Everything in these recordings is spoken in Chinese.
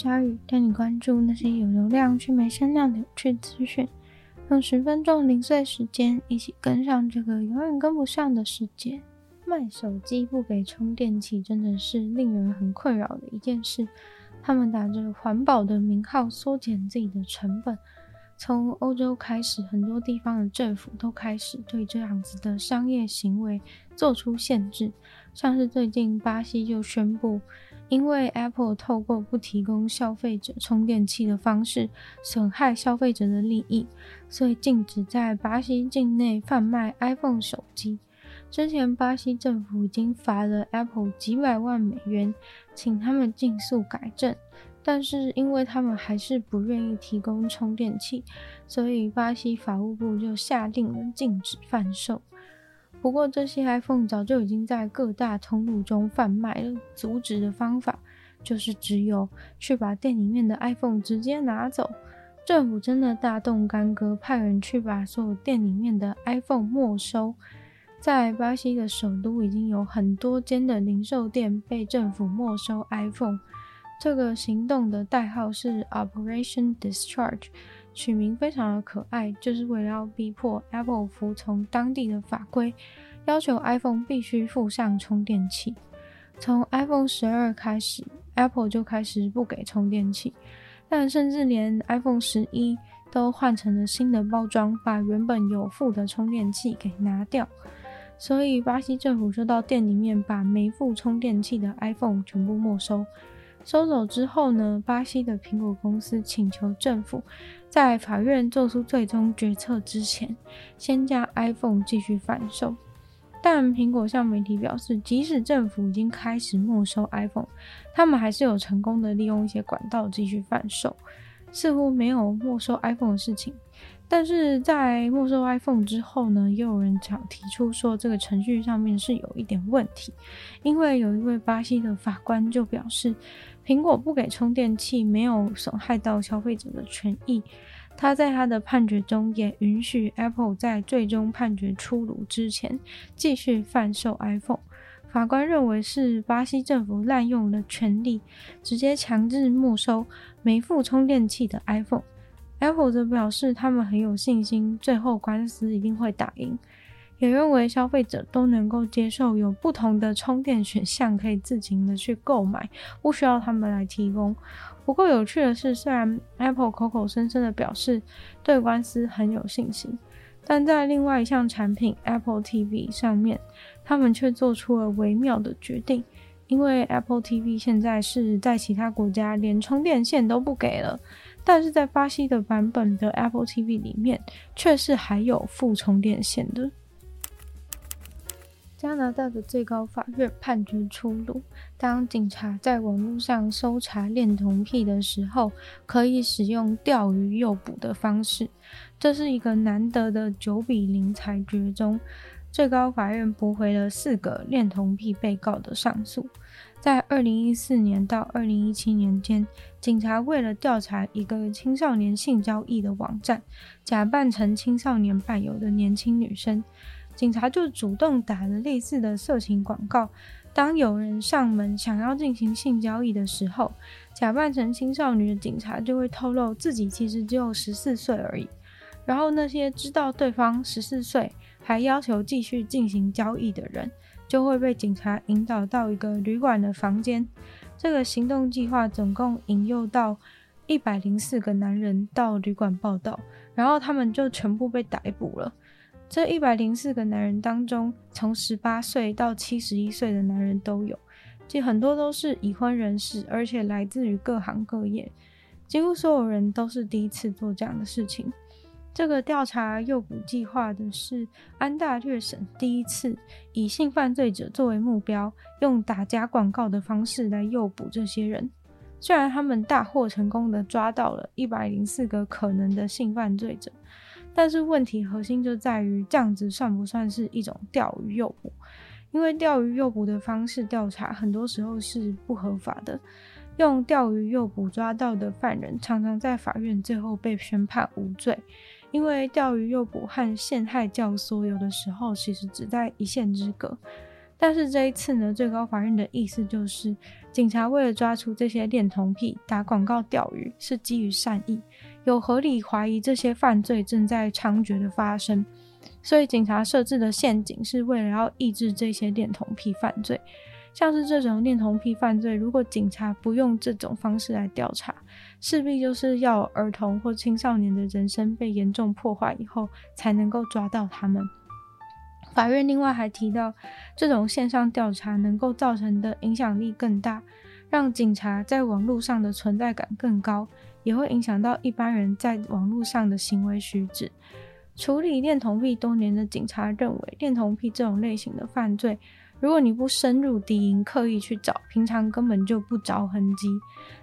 鲨语，带你关注那些有流量却没声量的有趣资讯。用十分钟零碎时间，一起跟上这个永远跟不上的世界。卖手机不给充电器，真的是令人很困扰的一件事。他们打着环保的名号，缩减自己的成本。从欧洲开始，很多地方的政府都开始对这样子的商业行为做出限制。像是最近巴西就宣布，因为 Apple 透过不提供消费者充电器的方式，损害消费者的利益，所以禁止在巴西境内贩卖 iPhone 手机。之前，巴西政府已经罚了 Apple 几百万美元，请他们尽速改正。但是，因为他们还是不愿意提供充电器，所以巴西法务部就下令了禁止贩售。不过，这些 iPhone 早就已经在各大通路中贩卖了。阻止的方法就是只有去把店里面的 iPhone 直接拿走。政府真的大动干戈，派人去把所有店里面的 iPhone 没收。在巴西的首都，已经有很多间的零售店被政府没收 iPhone。这个行动的代号是 Operation Discharge，取名非常的可爱，就是为了要逼迫 Apple 服从当地的法规，要求 iPhone 必须附上充电器。从 iPhone 十二开始，Apple 就开始不给充电器，但甚至连 iPhone 十一都换成了新的包装，把原本有附的充电器给拿掉。所以，巴西政府就到店里面把没附充电器的 iPhone 全部没收。收走之后呢，巴西的苹果公司请求政府在法院做出最终决策之前，先将 iPhone 继续贩售。但苹果向媒体表示，即使政府已经开始没收 iPhone，他们还是有成功的利用一些管道继续贩售，似乎没有没收 iPhone 的事情。但是在没收 iPhone 之后呢，又有人想提出说这个程序上面是有一点问题，因为有一位巴西的法官就表示，苹果不给充电器没有损害到消费者的权益。他在他的判决中也允许 Apple 在最终判决出炉之前继续贩售 iPhone。法官认为是巴西政府滥用了权力，直接强制没收没附充电器的 iPhone。Apple 则表示，他们很有信心，最后官司一定会打赢，也认为消费者都能够接受有不同的充电选项，可以自行的去购买，不需要他们来提供。不过有趣的是，虽然 Apple 口口声声的表示对官司很有信心，但在另外一项产品 Apple TV 上面，他们却做出了微妙的决定，因为 Apple TV 现在是在其他国家连充电线都不给了。但是在巴西的版本的 Apple TV 里面，却是还有附充电线的。加拿大的最高法院判决出炉：当警察在网络上搜查恋童癖的时候，可以使用钓鱼诱捕的方式。这是一个难得的九比零裁决中，最高法院驳回了四个恋童癖被告的上诉。在二零一四年到二零一七年间，警察为了调查一个青少年性交易的网站，假扮成青少年伴游的年轻女生，警察就主动打了类似的色情广告。当有人上门想要进行性交易的时候，假扮成青少女的警察就会透露自己其实只有十四岁而已。然后那些知道对方十四岁还要求继续进行交易的人，就会被警察引导到一个旅馆的房间。这个行动计划总共引诱到一百零四个男人到旅馆报道，然后他们就全部被逮捕了。这一百零四个男人当中，从十八岁到七十一岁的男人都有，其实很多都是已婚人士，而且来自于各行各业，几乎所有人都是第一次做这样的事情。这个调查诱捕计划的是安大略省第一次以性犯罪者作为目标，用打假广告的方式来诱捕这些人。虽然他们大获成功的抓到了一百零四个可能的性犯罪者，但是问题核心就在于这样子算不算是一种钓鱼诱捕？因为钓鱼诱捕的方式调查很多时候是不合法的。用钓鱼诱捕抓到的犯人，常常在法院最后被宣判无罪，因为钓鱼诱捕和陷害教唆有的时候其实只在一线之隔。但是这一次呢，最高法院的意思就是，警察为了抓出这些恋童癖打广告钓鱼是基于善意，有合理怀疑这些犯罪正在猖獗的发生，所以警察设置的陷阱是为了要抑制这些恋童癖犯罪。像是这种恋童癖犯罪，如果警察不用这种方式来调查，势必就是要儿童或青少年的人生被严重破坏以后，才能够抓到他们。法院另外还提到，这种线上调查能够造成的影响力更大，让警察在网络上的存在感更高，也会影响到一般人在网络上的行为举止。处理恋童癖多年的警察认为，恋童癖这种类型的犯罪，如果你不深入敌营，刻意去找，平常根本就不着痕迹。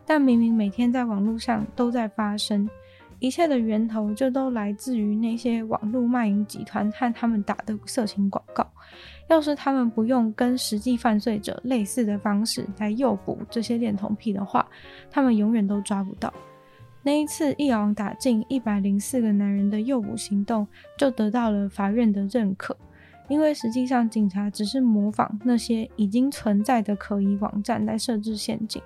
但明明每天在网络上都在发生，一切的源头就都来自于那些网络卖淫集团和他们打的色情广告。要是他们不用跟实际犯罪者类似的方式来诱捕这些恋童癖的话，他们永远都抓不到。那一次一网打尽一百零四个男人的诱捕行动，就得到了法院的认可。因为实际上，警察只是模仿那些已经存在的可疑网站来设置陷阱。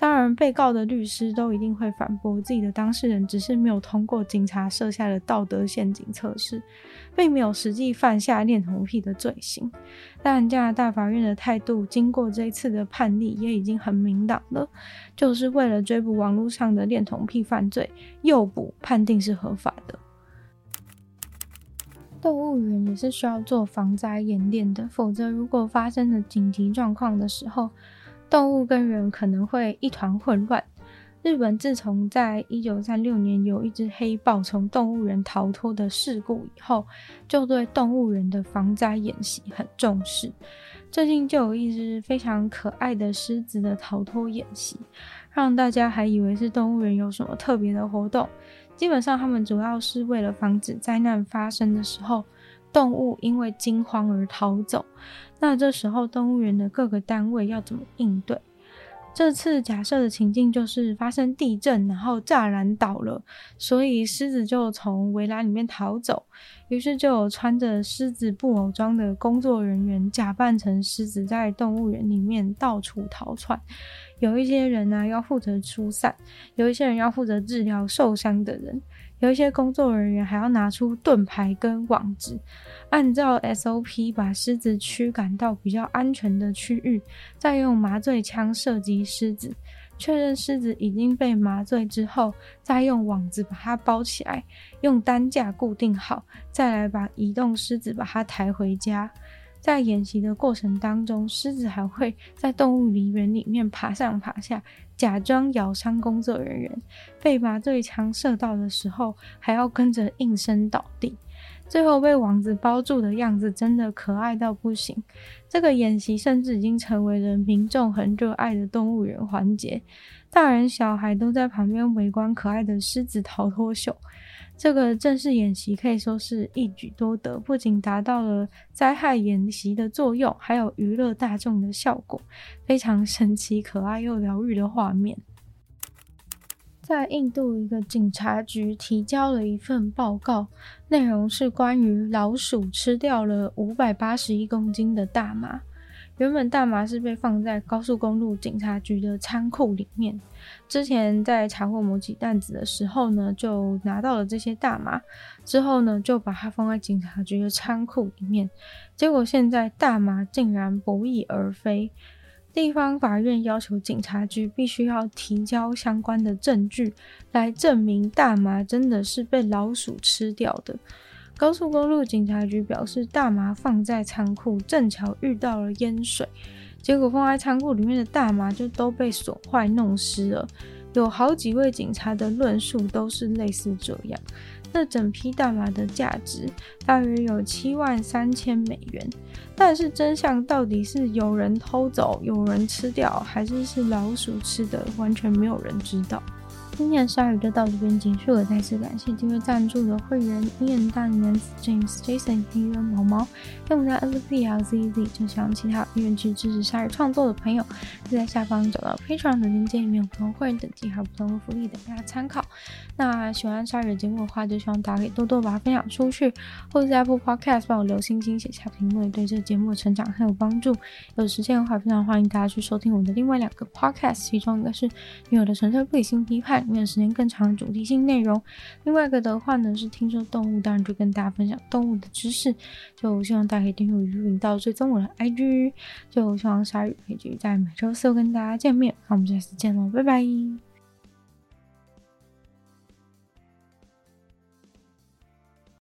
当然，被告的律师都一定会反驳自己的当事人只是没有通过警察设下的道德陷阱测试，并没有实际犯下恋童癖的罪行。但加拿大法院的态度，经过这一次的判例，也已经很明朗了，就是为了追捕网络上的恋童癖犯罪，诱捕判定是合法的。动物园也是需要做防灾演练的，否则如果发生了紧急状况的时候，动物跟人可能会一团混乱。日本自从在一九三六年有一只黑豹从动物园逃脱的事故以后，就对动物园的防灾演习很重视。最近就有一只非常可爱的狮子的逃脱演习，让大家还以为是动物园有什么特别的活动。基本上，他们主要是为了防止灾难发生的时候，动物因为惊慌而逃走。那这时候，动物园的各个单位要怎么应对？这次假设的情境就是发生地震，然后栅栏倒了，所以狮子就从围栏里面逃走。于是就有穿着狮子布偶装的工作人员假扮成狮子，在动物园里面到处逃窜。有一些人呢、要负责疏散，有一些人要负责治疗受伤的人。有一些工作人员还要拿出盾牌跟网子，按照 SOP 把狮子驱赶到比较安全的区域，再用麻醉枪射击狮子，确认狮子已经被麻醉之后，再用网子把它包起来，用担架固定好，再来把移动狮子把它抬回家。在演习的过程当中，狮子还会在动物园里面爬上爬下，假装咬伤工作人员。被麻醉枪射到的时候，还要跟着应声倒地。最后被王子包住的样子，真的可爱到不行。这个演习甚至已经成为了民众很热爱的动物园环节，大人小孩都在旁边围观可爱的狮子逃脱秀。这个正式演习可以说是一举多得，不仅达到了灾害演习的作用，还有娱乐大众的效果，非常神奇、可爱又疗愈的画面。在印度，一个警察局提交了一份报告，内容是关于老鼠吃掉了五百八十一公斤的大麻。原本大麻是被放在高速公路警察局的仓库里面。之前在查获某起担子的时候呢，就拿到了这些大麻，之后呢就把它放在警察局的仓库里面。结果现在大麻竟然不翼而飞，地方法院要求警察局必须要提交相关的证据来证明大麻真的是被老鼠吃掉的。高速公路警察局表示，大麻放在仓库，正巧遇到了淹水，结果放在仓库里面的大麻就都被损坏弄湿了。有好几位警察的论述都是类似这样，那整批大麻的价值大约有七万三千美元。但是真相到底是有人偷走、有人吃掉，还是是老鼠吃的，完全没有人知道。今天的鲨鱼就到这边结束了，再次感谢订阅赞助的会员：Ian、大男子、James、Jason、黑人毛毛。跟我们在 LZLZZ，就像其他愿意支持鲨鱼创作的朋友，就在下方找到 Patreon 的链接，里面有不同会员等级还有不同的福利等大家参考。那喜欢鲨鱼的节目的话，就希望大家可以多多把它分享出去，或者在 Apple Podcast 帮我留星星、写下评论，对这个节目的成长很有帮助。有时间的话，非常欢迎大家去收听我的另外两个 Podcast，其中一个是女友的纯粹不理性批判。面时间更长的主题性内容，另外一个的话呢是听说动物，当然就跟大家分享动物的知识。就希望大家可以订阅我的频道，追踪我的 IG。就希望鲨鱼可以继续在每周四跟大家见面。那我们下次见喽，拜拜。